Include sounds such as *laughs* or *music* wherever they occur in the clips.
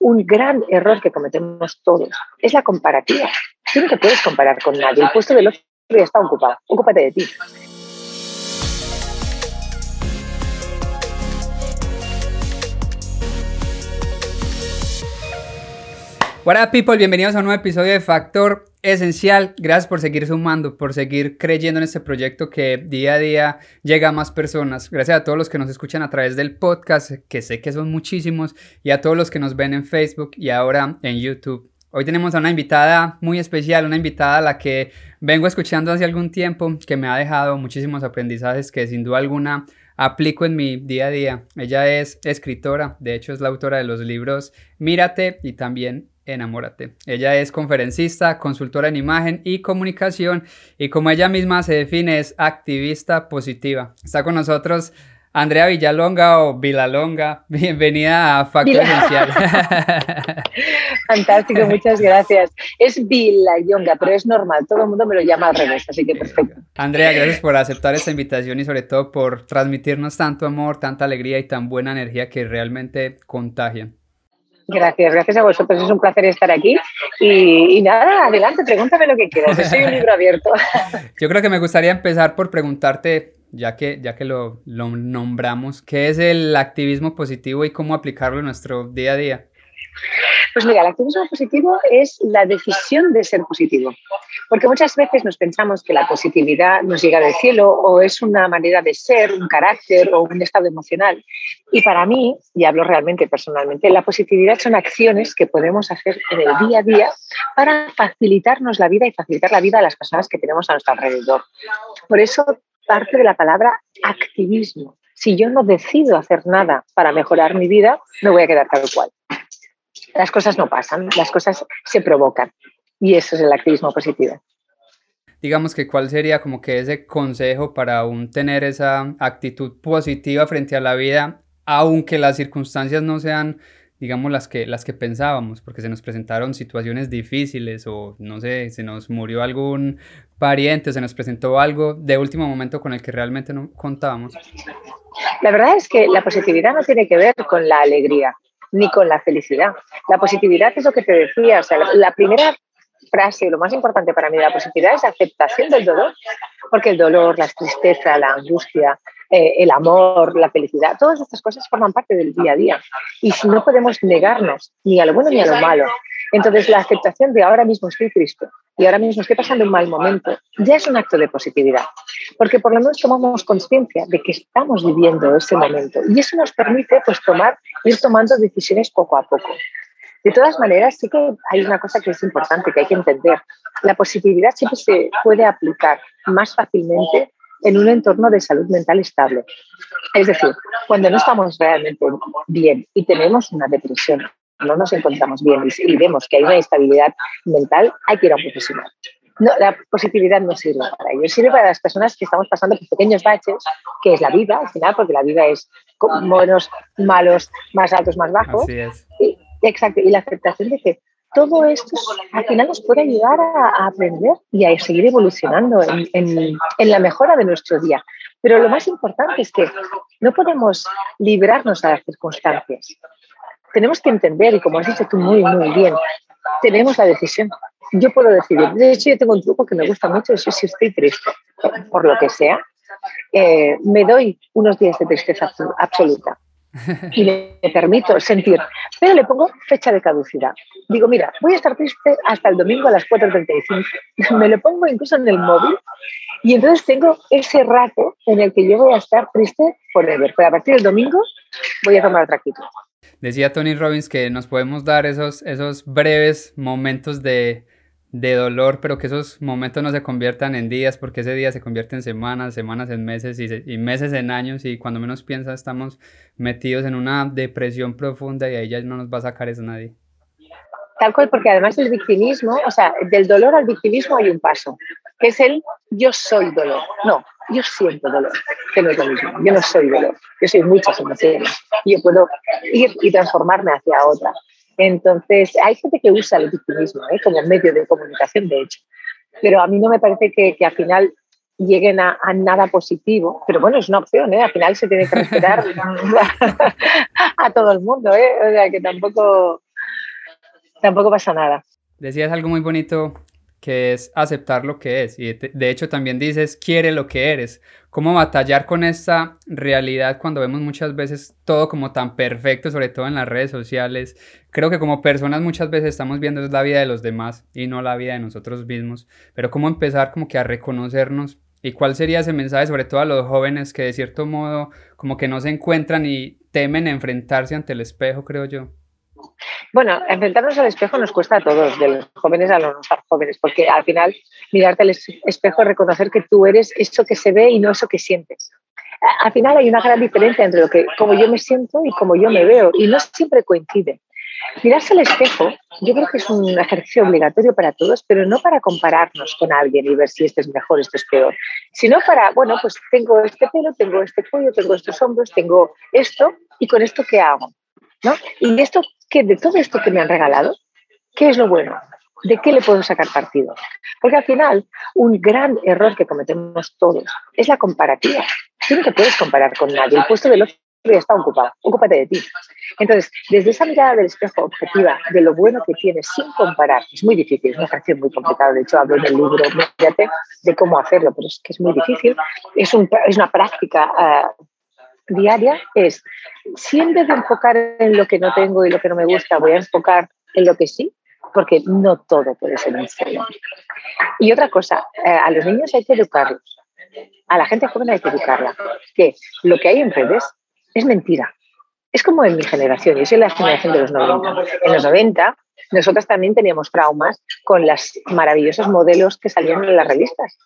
un gran error que cometemos todos, es la comparativa. Tú no te puedes comparar con nadie, el puesto del otro ya está ocupado, ocúpate de ti. Hola people, bienvenidos a un nuevo episodio de Factor Esencial. Gracias por seguir sumando, por seguir creyendo en este proyecto que día a día llega a más personas. Gracias a todos los que nos escuchan a través del podcast, que sé que son muchísimos, y a todos los que nos ven en Facebook y ahora en YouTube. Hoy tenemos a una invitada muy especial, una invitada a la que vengo escuchando hace algún tiempo, que me ha dejado muchísimos aprendizajes que sin duda alguna aplico en mi día a día. Ella es escritora, de hecho es la autora de los libros Mírate y también Enamórate. Ella es conferencista, consultora en imagen y comunicación y como ella misma se define es activista positiva. Está con nosotros Andrea Villalonga o Vilalonga. *laughs* Bienvenida a Factor Esencial. *laughs* Fantástico, muchas gracias. Es Vilalonga, pero es normal, todo el mundo me lo llama al revés, así que perfecto. Andrea, gracias por aceptar esta invitación y sobre todo por transmitirnos tanto amor, tanta alegría y tan buena energía que realmente contagian. Gracias, gracias a vosotros. Es un placer estar aquí. Y, nada, adelante, pregúntame lo que quieras. *laughs* Soy un libro abierto. Yo creo que me gustaría empezar por preguntarte, ya que, ya que lo, lo nombramos, ¿qué es el activismo positivo y cómo aplicarlo en nuestro día a día? Pues mira, el activismo positivo es la decisión de ser positivo. Porque muchas veces nos pensamos que la positividad nos llega del cielo o es una manera de ser, un carácter o un estado emocional. Y para mí, y hablo realmente personalmente, la positividad son acciones que podemos hacer en el día a día para facilitarnos la vida y facilitar la vida a las personas que tenemos a nuestro alrededor. Por eso parte de la palabra activismo. Si yo no decido hacer nada para mejorar mi vida, me voy a quedar tal cual las cosas no pasan, las cosas se provocan. Y eso es el activismo positivo. Digamos que cuál sería como que ese consejo para aún tener esa actitud positiva frente a la vida, aunque las circunstancias no sean, digamos, las que, las que pensábamos, porque se nos presentaron situaciones difíciles o no sé, se nos murió algún pariente, se nos presentó algo de último momento con el que realmente no contábamos. La verdad es que la positividad no tiene que ver con la alegría ni con la felicidad. La positividad es lo que te decía, o sea, la, primera frase, lo más importante para mí de la positividad es aceptación del dolor, porque el dolor, la tristeza, la angustia, eh, el amor, la felicidad, todas estas cosas forman parte del día a día. Y si no podemos negarnos ni a lo bueno ni a lo malo, entonces la aceptación de ahora mismo estoy triste y ahora mismo estoy pasando un mal momento, ya es un acto de positividad, porque por lo menos tomamos conciencia de que estamos viviendo ese momento y eso nos permite pues tomar, ir tomando decisiones poco a poco. De todas maneras, sí que hay una cosa que es importante, que hay que entender. La positividad siempre se puede aplicar más fácilmente en un entorno de salud mental estable. Es decir, cuando no estamos realmente bien y tenemos una depresión, no nos encontramos bien y, vemos que hay una instabilidad mental, hay que ir a un profesional. No, la positividad no sirve para ello, sirve para las personas que estamos pasando por pequeños baches, que es la vida al final, porque la vida es buenos, malos, más altos, más bajos. Así es. exacto, y la aceptación de que todo esto al final nos puede ayudar a, aprender y a seguir evolucionando en, la mejora de nuestro día. Pero lo más importante es que no podemos librarnos a las circunstancias. Tenemos que entender, y como has dicho tú muy, muy bien, tenemos la decisión. Yo puedo decidir. De hecho, yo tengo un truco que me gusta mucho, es si estoy triste, por lo que sea, eh, me doy unos días de tristeza absoluta y me permito sentir, pero le pongo fecha de caducidad. Digo, mira, voy a estar triste hasta el domingo a las 4.35. Me lo pongo incluso en el móvil y entonces tengo ese rato en el que yo voy a estar triste forever. Pero a partir del domingo voy a tomar otra actitud. Decía Tony Robbins que nos podemos dar esos, esos breves momentos de, de dolor, pero que esos momentos no se conviertan en días, porque ese día se convierte en semanas, semanas en meses y, meses en años, y cuando menos piensa estamos metidos en una depresión profunda y ahí ya no nos va a sacar eso nadie. Tal cual, porque además el victimismo, o sea, del dolor al victimismo hay un paso, que es el yo soy dolor. No, yo siento dolor, que no es lo mismo. Yo no soy dolor, yo soy muchas emociones. Y yo puedo ir y transformarme hacia otra. Entonces, hay gente que usa el victimismo ¿eh? como medio de comunicación, de hecho. Pero a mí no me parece que, que al final lleguen a, nada positivo. Pero bueno, es una opción, ¿eh? Al final se tiene que respetar *laughs* a todo el mundo, ¿eh? O sea, que tampoco... tampoco pasa nada. Decías algo muy bonito que es aceptar lo que es. Y de hecho también dices, quiere lo que eres. ¿Cómo batallar con esta realidad cuando vemos muchas veces todo como tan perfecto, sobre todo en las redes sociales? Creo que como personas muchas veces estamos viendo es la vida de los demás y no la vida de nosotros mismos. Pero cómo empezar como que a reconocernos y cuál sería ese mensaje sobre todo a los jóvenes que de cierto modo como que no se encuentran y temen enfrentarse ante el espejo, creo yo. Bueno, enfrentarnos al espejo nos cuesta a todos, de los jóvenes a los no jóvenes, porque al final mirarte al espejo es reconocer que tú eres eso que se ve y no eso que sientes. Al final hay una gran diferencia entre lo que, cómo yo me siento y cómo yo me veo, y no siempre coincide. Mirarse al espejo, yo creo que es un ejercicio obligatorio para todos, pero no para compararnos con alguien y ver si este es mejor, este es peor, sino para, bueno, pues tengo este pelo, tengo este cuello, tengo estos hombros, tengo esto, y con esto, ¿qué hago? ¿No? Y esto que de todo esto que me han regalado, ¿qué es lo bueno? ¿De qué le puedo sacar partido? Porque al final, un gran error que cometemos todos es la comparativa. Tú no te puedes comparar con nadie. El puesto del otro ya está ocupado. Ocúpate de ti. Entonces, desde esa mirada del espejo objetiva, de lo bueno que tienes, sin comparar, es muy difícil, es una ejercicio muy complicado. De hecho, hablo en el libro, de cómo hacerlo, pero es que es muy difícil. Es, un, es una práctica uh, diaria es, si en vez de enfocar en lo que no tengo y lo que no me gusta, voy a enfocar en lo que sí, porque no todo puede ser un. Y otra cosa, eh, a los niños hay que educarlos, a la gente joven hay que educarla, que lo que hay en redes es mentira. Es como en mi generación, yo soy la generación de los 90. En los 90 nosotras también teníamos traumas con los maravillosos modelos que salían en las revistas,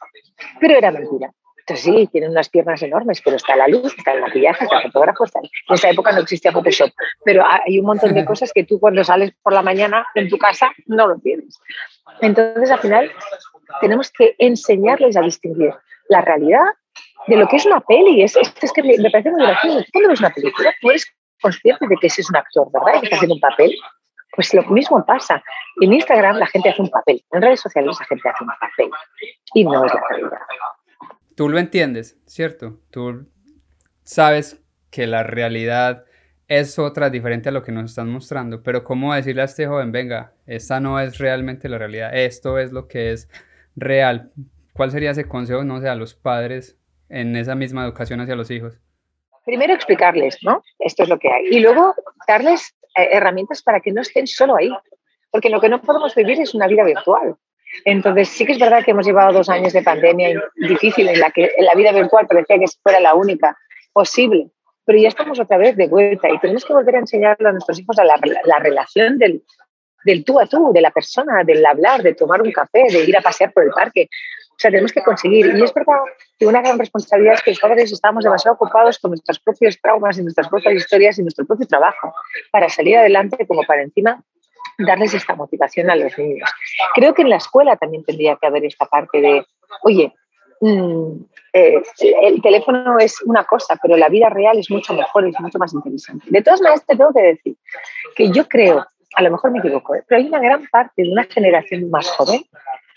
pero era mentira. Entonces sí, tienen unas piernas enormes, pero está la luz, está el maquillaje, está el fotógrafo, está... En esa época no existía Photoshop, pero hay un montón de cosas que tú cuando sales por la mañana en tu casa no lo tienes. Entonces al final tenemos que enseñarles a distinguir la realidad de lo que es una peli. Es, es, que me, parece muy gracioso. Cuando ves una película, tú eres consciente de que ese es un actor, ¿verdad? que está haciendo un papel. Pues lo mismo pasa. En Instagram la gente hace un papel, en redes sociales la gente hace un papel y no es la realidad tú lo entiendes, ¿cierto? Tú sabes que la realidad es otra diferente a lo que nos están mostrando, pero ¿cómo decirle a este joven, venga, esta no es realmente la realidad, esto es lo que es real? ¿Cuál sería ese consejo, no sé, a los padres en esa misma educación hacia los hijos? Primero explicarles, ¿no? Esto es lo que hay. Y luego darles eh, herramientas para que no estén solo ahí. Porque lo que no podemos vivir es una vida virtual. Entonces, sí que es verdad que hemos llevado dos años de pandemia difícil en la que la vida virtual parecía que fuera la única posible, pero ya estamos otra vez de vuelta y tenemos que volver a enseñarle a nuestros hijos a la, la relación del, del tú a tú, de la persona, del hablar, de tomar un café, de ir a pasear por el parque. O sea, tenemos que conseguir. Y es verdad que una gran responsabilidad es que los padres estamos demasiado ocupados con nuestros propios traumas y nuestras propias historias y nuestro propio trabajo para salir adelante como para encima darles esta motivación a los niños. Creo que en la escuela también tendría que haber esta parte de, oye, mm, eh, el teléfono es una cosa, pero la vida real es mucho mejor, es mucho más interesante. De todas maneras, te tengo que decir que yo creo, a lo mejor me equivoco, ¿eh? pero hay una gran parte de una generación más joven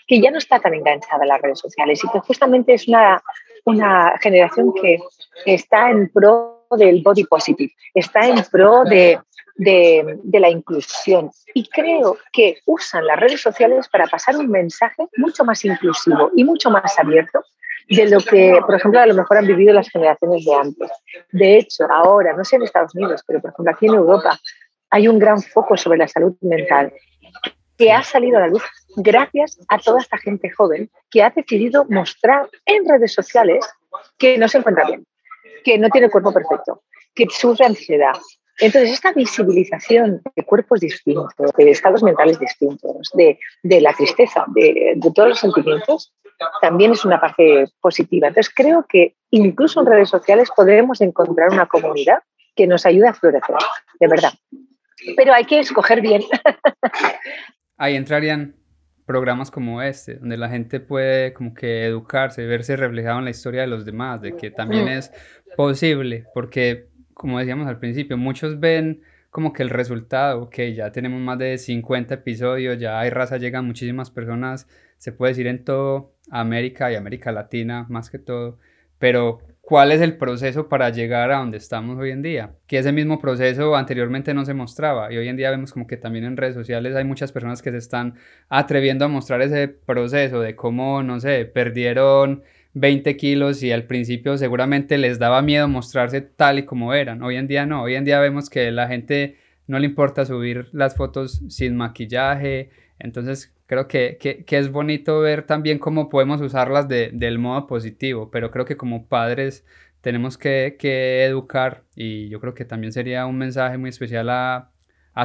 que ya no está tan enganchada a las redes sociales y que justamente es una, una generación que está en pro del body positive, está en pro de de, la inclusión. Y creo que usan las redes sociales para pasar un mensaje mucho más inclusivo y mucho más abierto de lo que, por ejemplo, a lo mejor han vivido las generaciones de antes. De hecho, ahora, no sé en Estados Unidos, pero por ejemplo aquí en Europa, hay un gran foco sobre la salud mental que ha salido a la luz gracias a toda esta gente joven que ha decidido mostrar en redes sociales que no se encuentra bien, que no tiene cuerpo perfecto, que sufre ansiedad, entonces, esta visibilización de cuerpos distintos, de estados mentales distintos, de, la tristeza, de, todos los sentimientos, también es una parte positiva. Entonces, creo que incluso en redes sociales podemos encontrar una comunidad que nos ayude a florecer, de verdad. Pero hay que escoger bien. Ahí entrarían programas como este, donde la gente puede como que educarse, verse reflejado en la historia de los demás, de que también es posible, porque como decíamos al principio, muchos ven como que el resultado, que ya tenemos más de 50 episodios, ya hay raza, llegan muchísimas personas, se puede decir en todo América y América Latina más que todo, pero ¿cuál es el proceso para llegar a donde estamos hoy en día? Que ese mismo proceso anteriormente no se mostraba y hoy en día vemos como que también en redes sociales hay muchas personas que se están atreviendo a mostrar ese proceso de cómo, no sé, perdieron 20 kilos y al principio seguramente les daba miedo mostrarse tal y como eran. Hoy en día no, hoy en día vemos que la gente no le importa subir las fotos sin maquillaje, entonces creo que, es bonito ver también cómo podemos usarlas del modo positivo, pero creo que como padres tenemos que, educar y yo creo que también sería un mensaje muy especial a,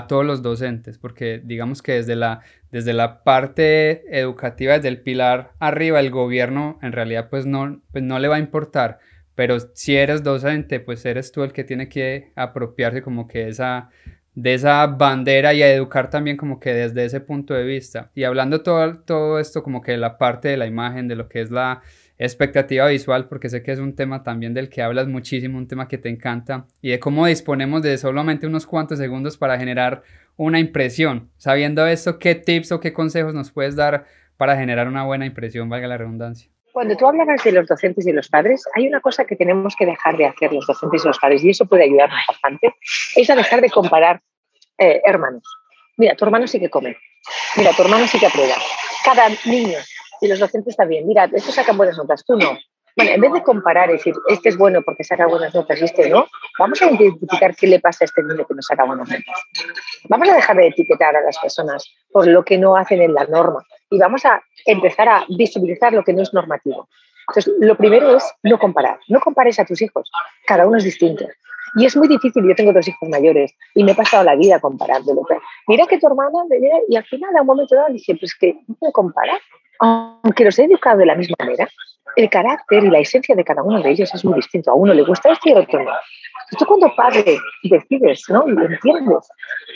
todos los docentes, porque digamos que desde la, desde la parte educativa, desde el pilar arriba, el gobierno en realidad pues no, pues no le va a importar, pero si eres docente, pues eres tú el que tiene que apropiarse como que esa, de esa bandera y a educar también como que desde ese punto de vista. Y hablando todo, todo esto como que la parte de la imagen, de lo que es la expectativa visual, porque sé que es un tema también del que hablas muchísimo, un tema que te encanta, y de cómo disponemos de solamente unos cuantos segundos para generar una impresión. Sabiendo esto, ¿qué tips o qué consejos nos puedes dar para generar una buena impresión, valga la redundancia? Cuando tú hablabas de los docentes y los padres, hay una cosa que tenemos que dejar de hacer los docentes y los padres, y eso puede ayudarnos bastante, es a dejar de comparar eh, hermanos. Mira, tu hermano sí que come. Mira, tu hermano sí que aprueba. Cada niño y los docentes también. Mira, estos sacan buenas notas, tú no. Bueno, en vez de comparar y decir, este es bueno porque saca buenas notas y este no, vamos a identificar qué le pasa a este niño que no saca buenas notas. Vamos a dejar de etiquetar a las personas por lo que no hacen en la norma y vamos a empezar a visibilizar lo que no es normativo. Entonces, lo primero es no comparar. No compares a tus hijos. Cada uno es distinto. Y es muy difícil. Yo tengo dos hijos mayores y me he pasado la vida comparándolo. Mira que tu hermana, y al final, a un momento dado, dije, pues que no puedo comparar. Aunque los he educado de la misma manera, el carácter y la esencia de cada uno de ellos es muy distinto. A uno le gusta este y a otro no. Tú cuando padre decides, ¿no? Y entiendes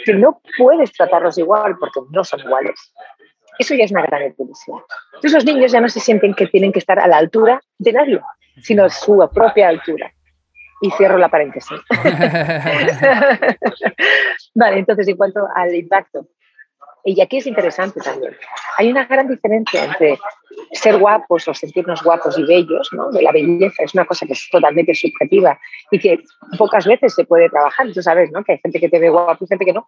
que no puedes tratarlos igual porque no son iguales, eso ya es una gran evolución. Entonces los niños ya no se sienten que tienen que estar a la altura de nadie, sino a su propia altura. Y cierro la paréntesis. *laughs* *laughs* vale, entonces en cuanto al impacto, y aquí es interesante también, hay una gran diferencia entre ser guapos o sentirnos guapos y bellos, ¿no? De la belleza es una cosa que es totalmente subjetiva y que pocas veces se puede trabajar. Tú sabes, ¿no? Que hay gente que te ve guapo y gente que no.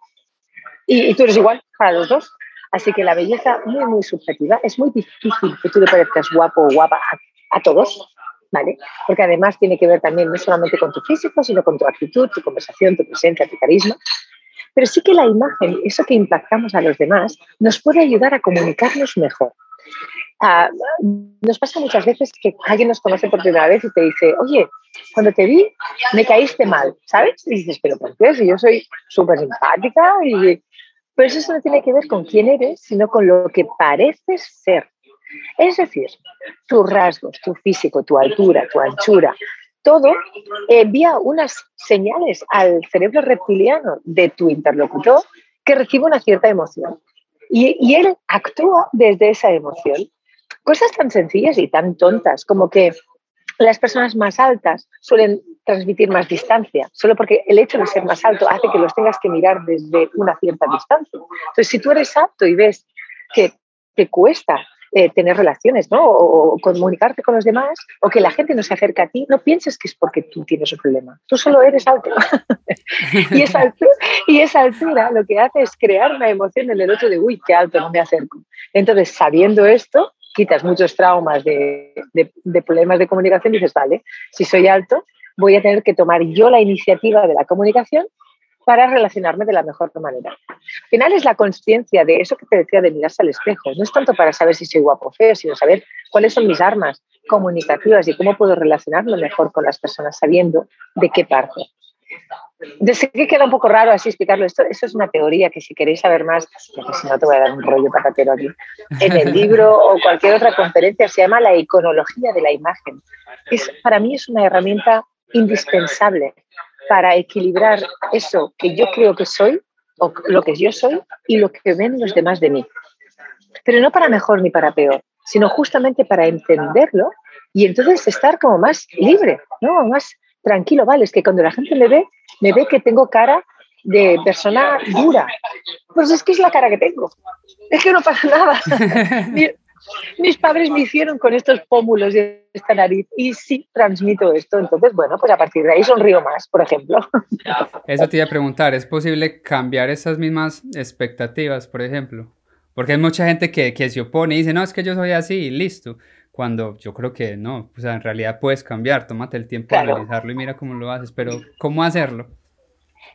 Y, y tú eres igual para los dos. Así que la belleza muy, muy subjetiva. Es muy difícil que tú le parezcas guapo o guapa a, todos, ¿vale? Porque además tiene que ver también no solamente con tu físico, sino con tu actitud, tu conversación, tu presencia, tu carisma. Pero sí que la imagen, eso que impactamos a los demás, nos puede ayudar a comunicarnos mejor. Ah, nos pasa muchas veces que alguien nos conoce por primera vez y te dice, oye, cuando te vi me caíste mal, ¿sabes? Y dices, pero ¿por qué? Si yo soy súper simpática y pero eso no tiene que ver con quién eres, sino con lo que pareces ser. Es decir, tus rasgos, tu físico, tu altura, tu anchura, todo envía unas señales al cerebro reptiliano de tu interlocutor que recibe una cierta emoción. Y, y, él actúa desde esa emoción. Cosas tan sencillas y tan tontas como que las personas más altas suelen transmitir más distancia, solo porque el hecho de ser más alto hace que los tengas que mirar desde una cierta distancia. Entonces, si tú eres alto y ves que te cuesta eh, tener relaciones, ¿no? O, comunicarte con los demás, o que la gente no se acerca a ti, no pienses que es porque tú tienes un problema. Tú solo eres alto. *laughs* y, esa altura, y esa altura lo que hace es crear una emoción en el otro de, uy, qué alto, no me acerco. Entonces, sabiendo esto, quitas muchos traumas de, de, problemas de comunicación y dices, vale, si soy alto, voy a tener que tomar yo la iniciativa de la comunicación para relacionarme de la mejor manera. Al final es la conciencia de eso que te decía de mirarse al espejo. No es tanto para saber si soy guapo o feo, sino saber cuáles son mis armas comunicativas y cómo puedo relacionarme mejor con las personas sabiendo de qué parte. Sé que queda un poco raro así explicarlo. Esto, eso es una teoría que si queréis saber más, porque si no te voy a dar un rollo patatero aquí, en el libro *laughs* o cualquier otra conferencia se llama la iconología de la imagen. Es, para mí es una herramienta indispensable para equilibrar eso que yo creo que soy o lo que yo soy y lo que ven los demás de mí. Pero no para mejor ni para peor, sino justamente para entenderlo y entonces estar como más libre, ¿no? Más tranquilo, vale, es que cuando la gente me ve, me ve que tengo cara de persona dura. Pues es que es la cara que tengo. Es que no pasa nada. *laughs* mis padres me hicieron con estos pómulos y esta nariz y sí transmito esto. Entonces, bueno, pues a partir de ahí sonrío más, por ejemplo. Eso te iba a preguntar, ¿es posible cambiar esas mismas expectativas, por ejemplo? Porque hay mucha gente que, que se opone y dice, no, es que yo soy así y listo. Cuando yo creo que no, o sea, en realidad puedes cambiar, tómate el tiempo de analizarlo y mira cómo lo haces, pero ¿cómo hacerlo?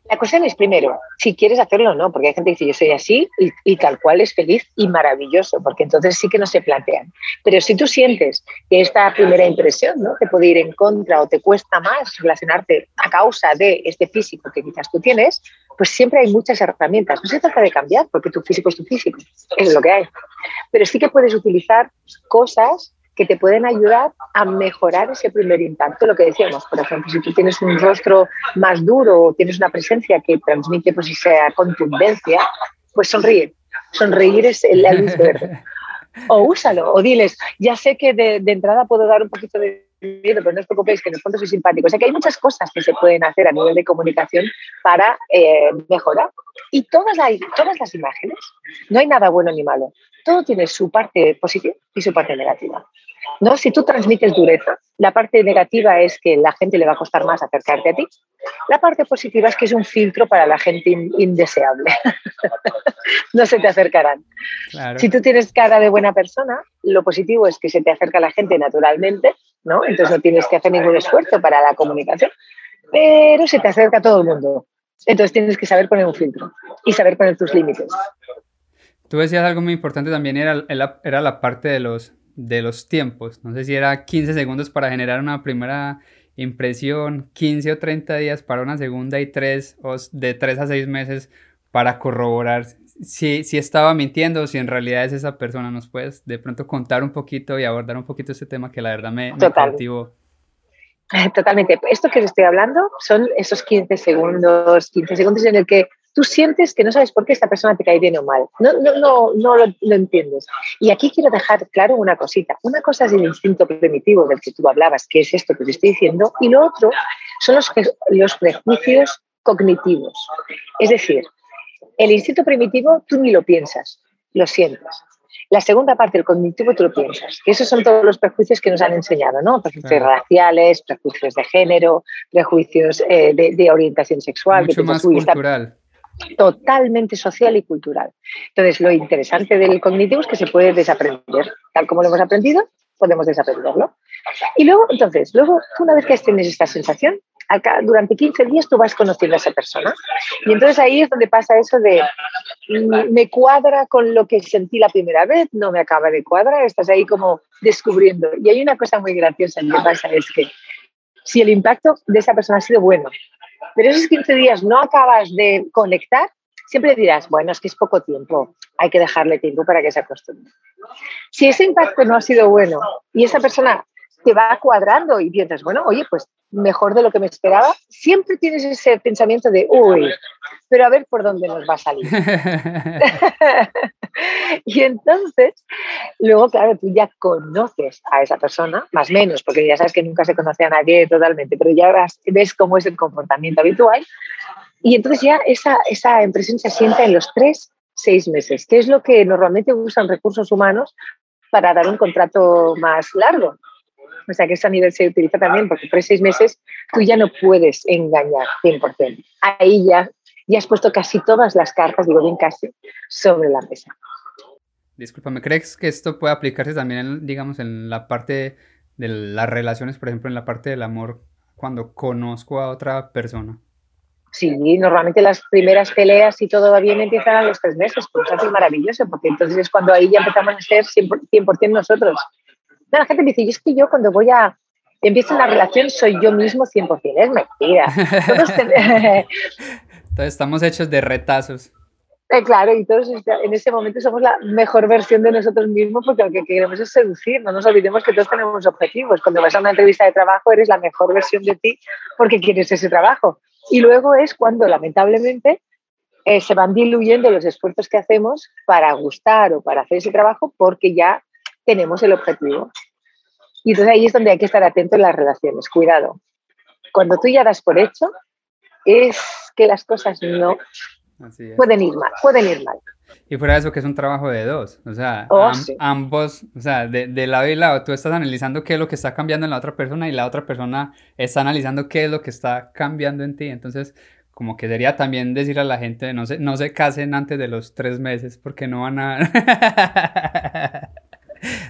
La cuestión es, primero, si quieres hacerlo o no, porque hay gente que dice yo soy así y, tal cual es feliz y maravilloso, porque entonces sí que no se plantean. Pero si tú sientes que esta primera impresión ¿no? te puede ir en contra o te cuesta más relacionarte a causa de este físico que quizás tú tienes, pues siempre hay muchas herramientas. No se trata de cambiar, porque tu físico es tu físico, es lo que hay. Pero sí que puedes utilizar cosas que te pueden ayudar a mejorar ese primer impacto. Lo que decíamos, por ejemplo, si tú tienes un rostro más duro o tienes una presencia que transmite pues, esa contundencia, pues sonríe. Sonreír es el, luz verde. O úsalo, o diles, ya sé que de, entrada puedo dar un poquito de miedo, pero no os preocupéis, que en el fondo soy simpático. O sea que hay muchas cosas que se pueden hacer a nivel de comunicación para eh, mejorar. Y todas, hay, todas las imágenes, no hay nada bueno ni malo. Todo tiene su parte positiva y su parte negativa. ¿no? Si tú transmites dureza, la parte negativa es que la gente le va a costar más acercarte a ti. La parte positiva es que es un filtro para la gente indeseable. *laughs* no se te acercarán. Si tú tienes cara de buena persona, lo positivo es que se te acerca la gente naturalmente, ¿no? Entonces no tienes que hacer ningún esfuerzo para la comunicación, pero se te acerca todo el mundo. Entonces tienes que saber poner un filtro y saber poner tus límites. Tú decías algo muy importante también, era, era la parte de los, de los tiempos. No sé si era 15 segundos para generar una primera impresión, 15 o 30 días para una segunda y 3 o de 3 a 6 meses para corroborar si, si estaba mintiendo o si en realidad es esa persona. ¿Nos puedes de pronto contar un poquito y abordar un poquito este tema que la verdad me, me cautivó? Totalmente. Esto que les estoy hablando son esos 15 segundos, 15 segundos en el que tú sientes que no sabes por qué esta persona te cae bien o mal. No, no, no, no lo, entiendes. Y aquí quiero dejar claro una cosita. Una cosa es el instinto primitivo del que tú hablabas, que es esto que te estoy diciendo, y lo otro son los, los prejuicios cognitivos. Es decir, el instinto primitivo tú ni lo piensas, lo sientes. La segunda parte, el cognitivo, tú lo piensas. Que esos son todos los prejuicios que nos han enseñado, ¿no? Prejuicios raciales, prejuicios de género, prejuicios eh, de, orientación sexual. Mucho más cultural totalmente social y cultural. Entonces, lo interesante del cognitivo es que se puede desaprender. Tal como lo hemos aprendido, podemos desaprenderlo. Y luego, entonces, luego, una vez que tienes esta sensación, acá, durante 15 días tú vas conociendo a esa persona. Y entonces ahí es donde pasa eso de, mm, me cuadra con lo que sentí la primera vez, no me acaba de cuadrar, estás ahí como descubriendo. Y hay una cosa muy graciosa que pasa, es que si el impacto de esa persona ha sido bueno, pero esos 15 días no acabas de conectar, siempre dirás, bueno, es que es poco tiempo, hay que dejarle tiempo para que se acostumbre. Si ese impacto no ha sido bueno y esa persona te va cuadrando y piensas, bueno, oye, pues mejor de lo que me esperaba, siempre tienes ese pensamiento de, uy, pero a ver por dónde nos va a salir. *laughs* *laughs* y entonces, luego, claro, tú ya conoces a esa persona, más o menos, porque ya sabes que nunca se conoce a nadie totalmente, pero ya ves cómo es el comportamiento habitual. Y entonces ya esa, esa impresión se asienta en los tres, seis meses, que es lo que normalmente usan recursos humanos para dar un contrato más largo. O sea que eso a nivel se utiliza también porque por seis meses tú ya no puedes engañar 100%. Ahí ya, ya has puesto casi todas las cartas, digo bien casi, sobre la mesa. Discúlpame, ¿crees que esto puede aplicarse también, digamos, en la parte de las relaciones, por ejemplo, en la parte del amor, cuando conozco a otra persona? Sí, normalmente las primeras peleas, y todo va bien, empiezan a los tres meses, pues es maravilloso, porque entonces es cuando ahí ya empezamos a ser 100%, nosotros. la gente me dice, y es que yo cuando voy a, empiezo una relación soy yo mismo 100%, es mentira. *laughs* *laughs* Entonces estamos hechos de retazos. Eh, claro, y todos en ese momento somos la mejor versión de nosotros mismos porque lo que queremos es seducir, no nos olvidemos que todos tenemos objetivos. Cuando vas a una entrevista de trabajo eres la mejor versión de ti porque quieres ese trabajo. Y luego es cuando lamentablemente eh, se van diluyendo los esfuerzos que hacemos para gustar o para hacer ese trabajo porque ya tenemos el objetivo. Y entonces ahí es donde hay que estar atento en las relaciones. Cuidado. Cuando tú ya das por hecho, es que las cosas no pueden ir mal, pueden ir mal. Y fuera de eso, que es un trabajo de dos. O sea, Oh, am- sí. ambos, o sea, de, de lado y lado, tú estás analizando qué es lo que está cambiando en la otra persona y la otra persona está analizando qué es lo que está cambiando en ti. Entonces, como que sería también decir a la gente, no se, no se casen antes de los tres meses porque no van a... *laughs*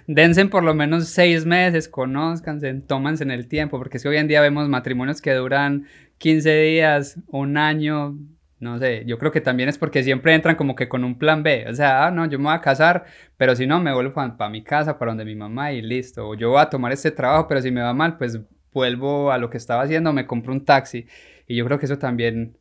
Dense por lo menos seis meses, conózcanse, tómanse en el tiempo, porque es que hoy en día vemos matrimonios que duran 15 días, un año, no sé, yo creo que también es porque siempre entran como que con un plan B, o sea, ah, no, yo me voy a casar, pero si no, me vuelvo para mi casa, para donde mi mamá y listo, o yo voy a tomar este trabajo, pero si me va mal, pues vuelvo a lo que estaba haciendo, me compro un taxi, y yo creo que eso también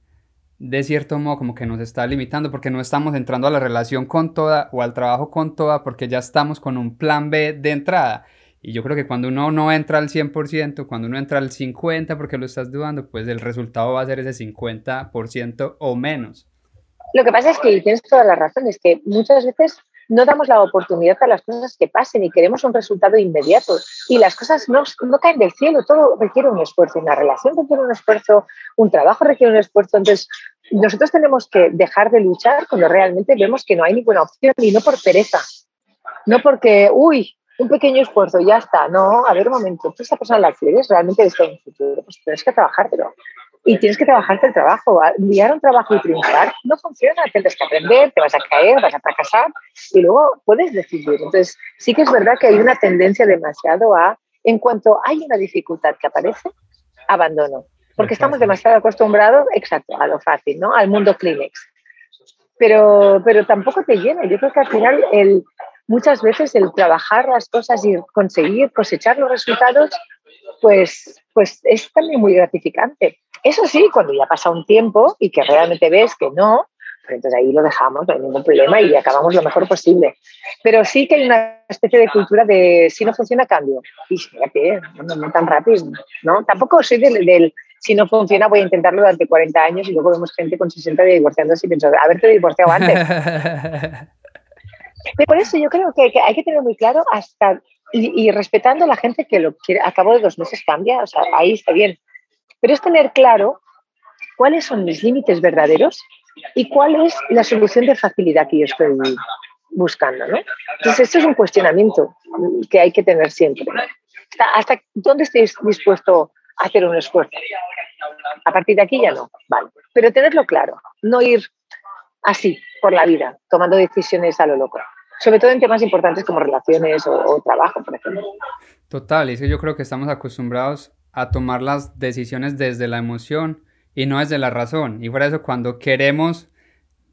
de cierto modo como que nos está limitando porque no estamos entrando a la relación con toda o al trabajo con toda porque ya estamos con un plan B de entrada. Y yo creo que cuando uno no entra al 100%, cuando uno entra al 50% porque lo estás dudando, pues el resultado va a ser ese 50% o menos. Lo que pasa es que tienes toda la razón, es que muchas veces no damos la oportunidad a las cosas que pasen y queremos un resultado inmediato. Y las cosas no, no caen del cielo, todo requiere un esfuerzo. Una relación requiere un esfuerzo, un trabajo requiere un esfuerzo. Entonces, nosotros tenemos que dejar de luchar cuando realmente vemos que no hay ninguna opción y no por pereza. No porque, uy, un pequeño esfuerzo, ya está. No, a ver un momento, tú esta persona la quieres, realmente en un futuro, pues tienes que trabajártelo. Y tienes que trabajarte el trabajo. Enviar un trabajo y triunfar no funciona. Tienes que aprender, te vas a caer, vas a fracasar y luego puedes decidir. Entonces, sí que es verdad que hay una tendencia demasiado a, en cuanto hay una dificultad que aparece, abandono. Porque estamos demasiado acostumbrados, exacto, a lo fácil, ¿no? Al mundo Kleenex. Pero, pero tampoco te llena. Yo creo que al final el, muchas veces el trabajar las cosas y conseguir cosechar los resultados, pues, pues es también muy gratificante. Eso sí, cuando ya pasa un tiempo y que realmente ves que no, pues entonces ahí lo dejamos, no hay ningún problema y acabamos lo mejor posible. Pero sí que hay una especie de cultura de si no funciona, cambio. Y fíjate, no, no tan rápido, ¿no? Tampoco soy del, del si no funciona voy a intentarlo durante 40 años y luego vemos gente con 60 divorciándose y pienso, haberte divorciado antes. *laughs* Pero por eso yo creo que, que, hay que tener muy claro hasta y, y, respetando a la gente que lo quiere, a cabo de dos meses cambia, o sea, ahí está bien. Pero es tener claro cuáles son mis límites verdaderos y cuál es la solución de facilidad que yo estoy buscando, ¿no? Entonces, esto es un cuestionamiento que hay que tener siempre. ¿Hasta, hasta dónde estáis dispuesto hacer un esfuerzo? A partir de aquí ya no, vale. Pero tenerlo claro, no ir así por la vida, tomando decisiones a lo loco. Sobre todo en temas importantes como relaciones o, trabajo, por ejemplo. Total, y es que yo creo que estamos acostumbrados a tomar las decisiones desde la emoción y no desde la razón. Y de eso, cuando queremos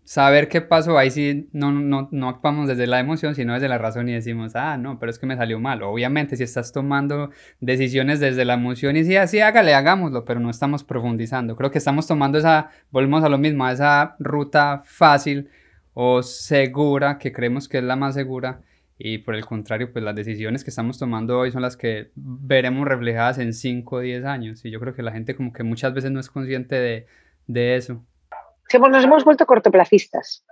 saber qué pasó, ahí sí no, no, no actuamos desde la emoción, sino desde la razón y decimos, ah, no, pero es que me salió mal. Obviamente, si estás tomando decisiones desde la emoción y sí, así hágale, hagámoslo, pero no estamos profundizando. Creo que estamos tomando esa, volvemos a lo mismo, a esa ruta fácil o segura, que creemos que es la más segura, y por el contrario, pues las decisiones que estamos tomando hoy son las que veremos reflejadas en 5 o 10 años. Y yo creo que la gente como que muchas veces no es consciente de, de eso. Nos hemos vuelto cortoplacistas.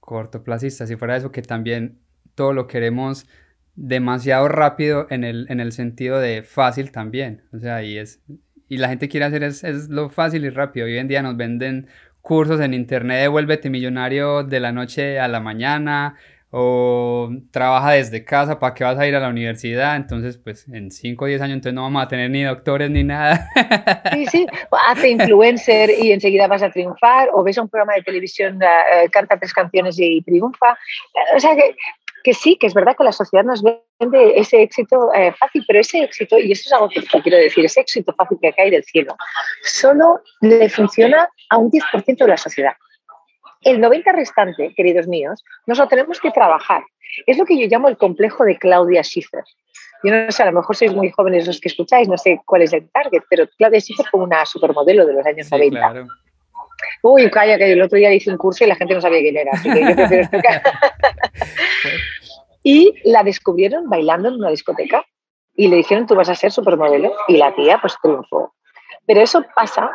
Cortoplacistas, y fuera de eso que también todo lo queremos demasiado rápido en el, en el sentido de fácil también. O sea, y, es, y la gente quiere hacer es, es lo fácil y rápido. Hoy en día nos venden cursos en internet de vuélvete millonario de la noche a la mañana o trabaja desde casa, ¿para qué vas a ir a la universidad? Entonces, pues en 5 o 10 años entonces no vamos a tener ni doctores ni nada. Sí, sí, *laughs* hace influencer y enseguida vas a triunfar, o ves un programa de televisión, uh, canta tres canciones y triunfa. O sea, que, que sí, que es verdad que la sociedad nos vende ese éxito eh, fácil, pero ese éxito, y esto es algo que, que quiero decir, ese éxito fácil que cae del cielo, solo le funciona a un 10% de la sociedad. El 90 restante, queridos míos, nos lo tenemos que trabajar. Es lo que yo llamo el complejo de Claudia Schiffer. Yo no sé, a lo mejor sois muy jóvenes los que escucháis, no sé cuál es el target, pero Claudia Schiffer fue una supermodelo de los años Sí, 90. claro. Uy, calla, que el otro día hice un curso y la gente no sabía quién era, así que yo prefiero explicar. *laughs* y la descubrieron bailando en una discoteca y le dijeron, tú vas a ser supermodelo. Y la tía, pues, triunfó. Pero eso pasa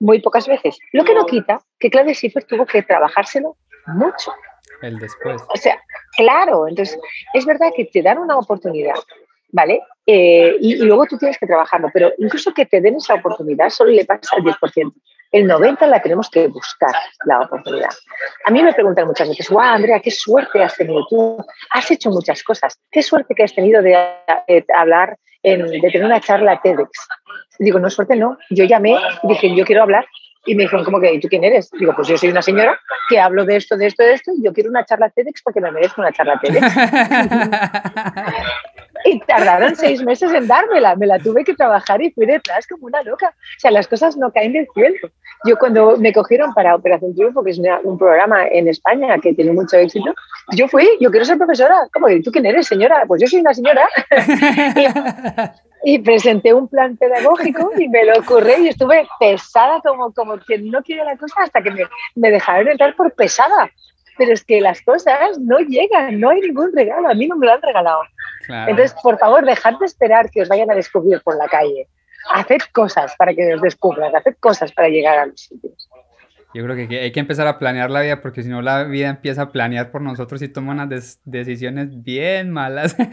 muy pocas veces. Lo que no quita que Claudia Schiffer tuvo que trabajárselo mucho. El después. O sea, claro, entonces es verdad que te dan una oportunidad, ¿vale? Eh, y, y, luego tú tienes que trabajarlo, pero incluso que te den esa oportunidad solo le pasa al 10%. El 90 la tenemos que buscar, la oportunidad. A mí me preguntan muchas veces, guau, Andrea, qué suerte has tenido tú, has hecho muchas cosas, qué suerte que has tenido de, eh, hablar, de tener una charla TEDx. Digo, no, suerte no, yo llamé y dije, yo quiero hablar y me dijeron, ¿cómo que tú quién eres? Digo, pues yo soy una señora que hablo de esto, de esto, de esto, y yo quiero una charla TEDx porque me merezco una charla TEDx. *laughs* y tardaron seis meses en dármela, me la tuve que trabajar y fui detrás como una loca. O sea, las cosas no caen del cielo. Yo cuando me cogieron para Operación Triunfo, que es un programa en España que tiene mucho éxito, yo fui, yo quiero ser profesora. ¿Cómo? ¿Tú quién eres, señora? Pues yo soy una señora. *laughs* y presenté un plan pedagógico y me lo ocurrí y estuve pesada como, como quien no quiere la cosa hasta que me, me dejaron entrar por pesada. Pero es que las cosas no llegan, no hay ningún regalo, a mí no me lo han regalado. Entonces, por favor, dejad de esperar que os vayan a descubrir por la calle. Haced cosas para que os descubran, haced cosas para llegar a los sitios. Yo creo que hay que empezar a planear la vida porque si no la vida empieza a planear por nosotros y toma unas decisiones bien malas. *laughs*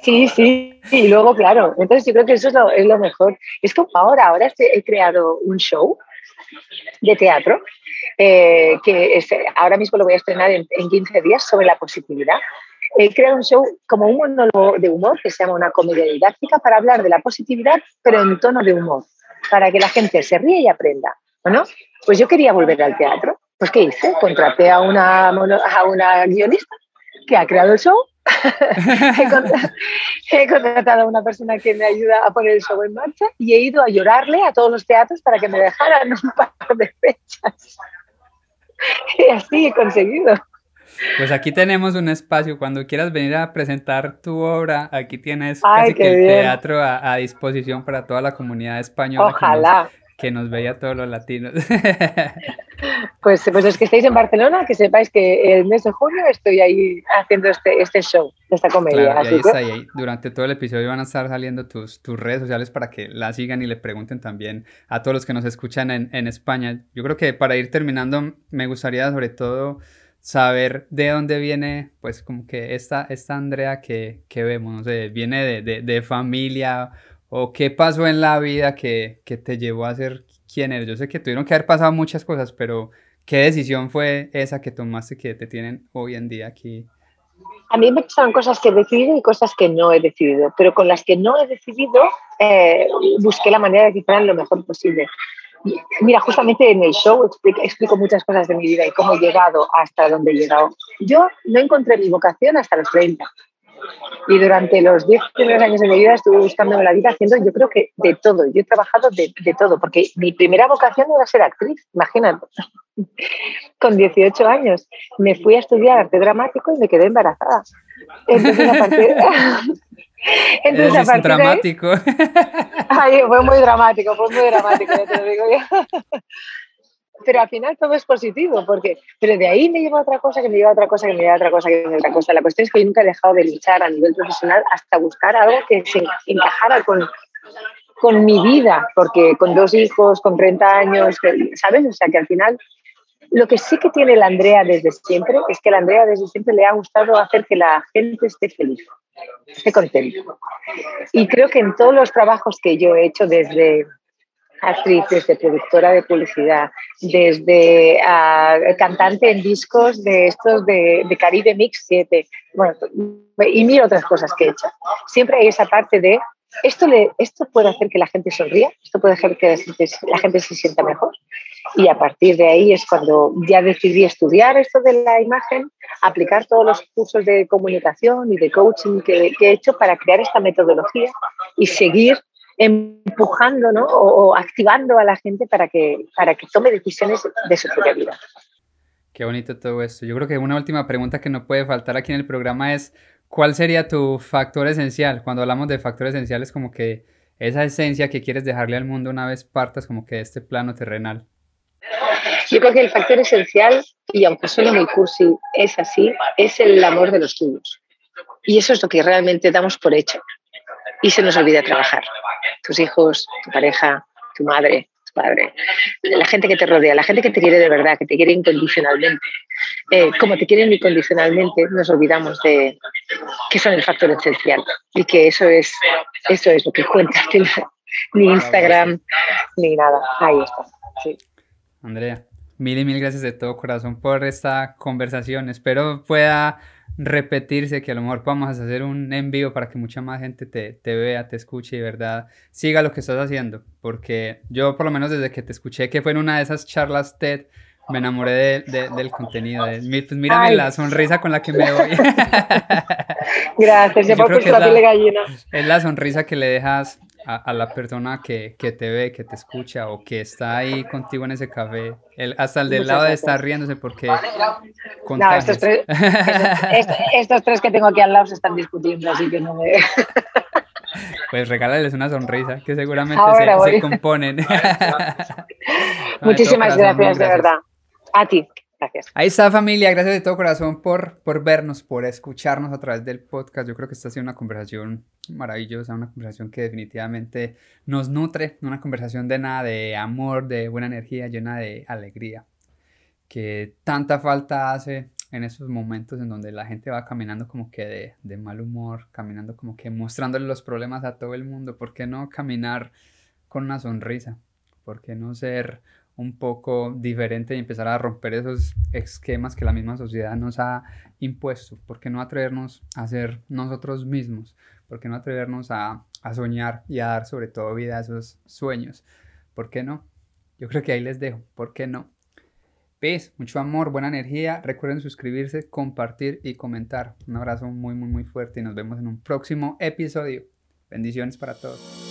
Sí, sí, y luego claro, entonces yo creo que eso es lo, mejor. Es como ahora, ahora he creado un show de teatro eh, que ahora mismo lo voy a estrenar en, en 15 días sobre la positividad. He creado un show como un monólogo de humor que se llama una comedia didáctica para hablar de la positividad, pero en tono de humor, para que la gente se ríe y aprenda. Bueno, pues yo quería volver al teatro. Pues ¿qué hice? Contraté a una, a una guionista que ha creado el show. *laughs* he, contratado a una persona que me ayuda a poner el show en marcha y he ido a llorarle a todos los teatros para que me dejaran un par de fechas. *laughs* Y así he conseguido. Pues aquí tenemos un espacio. Cuando quieras venir a presentar tu obra, aquí tienes casi que el teatro a, a, disposición para toda la comunidad española. Ojalá que nos veía todos los latinos. *laughs* Pues, pues los que estáis en Barcelona, que sepáis que el mes de junio estoy ahí haciendo este, este show, esta comedia. Claro, y ahí está, y ahí, durante todo el episodio van a estar saliendo tus, tus redes sociales para que la sigan y le pregunten también a todos los que nos escuchan en, en España. Yo creo que para ir terminando, me gustaría sobre todo saber de dónde viene, pues como que esta, esta Andrea que, que vemos, no sé, viene de, de, de familia ¿O qué pasó en la vida que, que, te llevó a ser quien eres? Yo sé que tuvieron que haber pasado muchas cosas, pero ¿qué decisión fue esa que tomaste que te tienen hoy en día aquí? A mí me pasaron cosas que he decidido y cosas que no he decidido, pero con las que no he decidido eh, busqué la manera de que fueran lo mejor posible. Mira, justamente en el show explico, explico, muchas cosas de mi vida y cómo he llegado hasta donde he llegado. Yo no encontré mi vocación hasta los 30. Y durante los 10 primeros años de mi vida estuve buscando la vida haciendo, yo creo que de todo. Yo he trabajado de, de todo, porque mi primera vocación era ser actriz, imagínate. *laughs* Con 18 años me fui a estudiar arte dramático y me quedé embarazada. Entonces, a *laughs* Entonces, a partir dramático. *laughs* Ay, fue muy dramático, fue muy dramático, ya te lo digo yo *laughs* pero al final todo es positivo, porque, pero de ahí me lleva a otra cosa, que me lleva a otra cosa, que me lleva a otra cosa, que me lleva a otra cosa. La cuestión es que yo nunca he dejado de luchar a nivel profesional hasta buscar algo que se encajara con, con mi vida, porque con dos hijos, con 30 años, ¿sabes? O sea, que al final lo que sí que tiene la Andrea desde siempre es que la Andrea desde siempre le ha gustado hacer que la gente esté feliz, esté contenta. Y creo que en todos los trabajos que yo he hecho desde actriz, desde productora de publicidad, desde uh, cantante en discos de estos de, de, Caribe Mix 7, bueno, y mil otras cosas que he hecho. Siempre hay esa parte de esto, le, esto puede hacer que la gente sonría, esto puede hacer que la gente se sienta mejor. Y a partir de ahí es cuando ya decidí estudiar esto de la imagen, aplicar todos los cursos de comunicación y de coaching que, que he hecho para crear esta metodología y seguir empujando ¿no? o, activando a la gente para que, para que tome decisiones de su propia vida. Qué bonito todo esto. Yo creo que una última pregunta que no puede faltar aquí en el programa es, ¿cuál sería tu factor esencial? Cuando hablamos de factor esencial es como que esa esencia que quieres dejarle al mundo una vez partas como que de este plano terrenal. Yo creo que el factor esencial, y aunque suene muy cursi, es así, es el amor de los tuyos. Y eso es lo que realmente damos por hecho. Y se nos olvida trabajar tus hijos, tu pareja, tu madre, tu padre, la gente que te rodea, la gente que te quiere de verdad, que te quiere incondicionalmente. Eh, como te quieren incondicionalmente, nos olvidamos de que son el factor esencial y que eso es, eso es lo que cuenta *laughs* ni Instagram, ni nada. Ahí está. Andrea, mil y mil gracias de todo corazón por esta conversación. Espero pueda repetirse, que a lo mejor podamos hacer un envío para que mucha más gente te, te, vea, te escuche y verdad siga lo que estás haciendo. Porque yo por lo menos desde que te escuché que fue en una de esas charlas TED, me enamoré de, del contenido. De, pues mírame la sonrisa con la que me voy. *laughs* Gracias, *laughs* yo, creo que es la, gallina. Es la sonrisa que le dejas a, la persona que, que, te ve, que te escucha o que está ahí contigo en ese café. El, hasta el del lado de estar riéndose porque... No, estos tres, *laughs* estos, tres que tengo aquí al lado se están discutiendo, así que no me... Pues regálales una sonrisa, que seguramente se, se, componen. *laughs* Muchísimas gracias, de verdad. A ti. Gracias. Ahí está familia, gracias de todo corazón por, por vernos, por escucharnos a través del podcast. Yo creo que esta ha sido una conversación maravillosa, una conversación que definitivamente nos nutre, una conversación de nada de amor, de buena energía, llena de alegría, que tanta falta hace en esos momentos en donde la gente va caminando como que de, de mal humor, caminando como que mostrándole los problemas a todo el mundo. ¿Por qué no caminar con una sonrisa? ¿Por qué no ser un poco diferente y empezar a romper esos esquemas que la misma sociedad nos ha impuesto. ¿Por qué no atrevernos a ser nosotros mismos? ¿Por qué no atrevernos a, a soñar y a dar sobre todo vida a esos sueños? ¿Por qué no? Yo creo que ahí les dejo. ¿Por qué no? Peace, mucho amor, buena energía. Recuerden suscribirse, compartir y comentar. Un abrazo muy, muy, muy fuerte y nos vemos en un próximo episodio. Bendiciones para todos.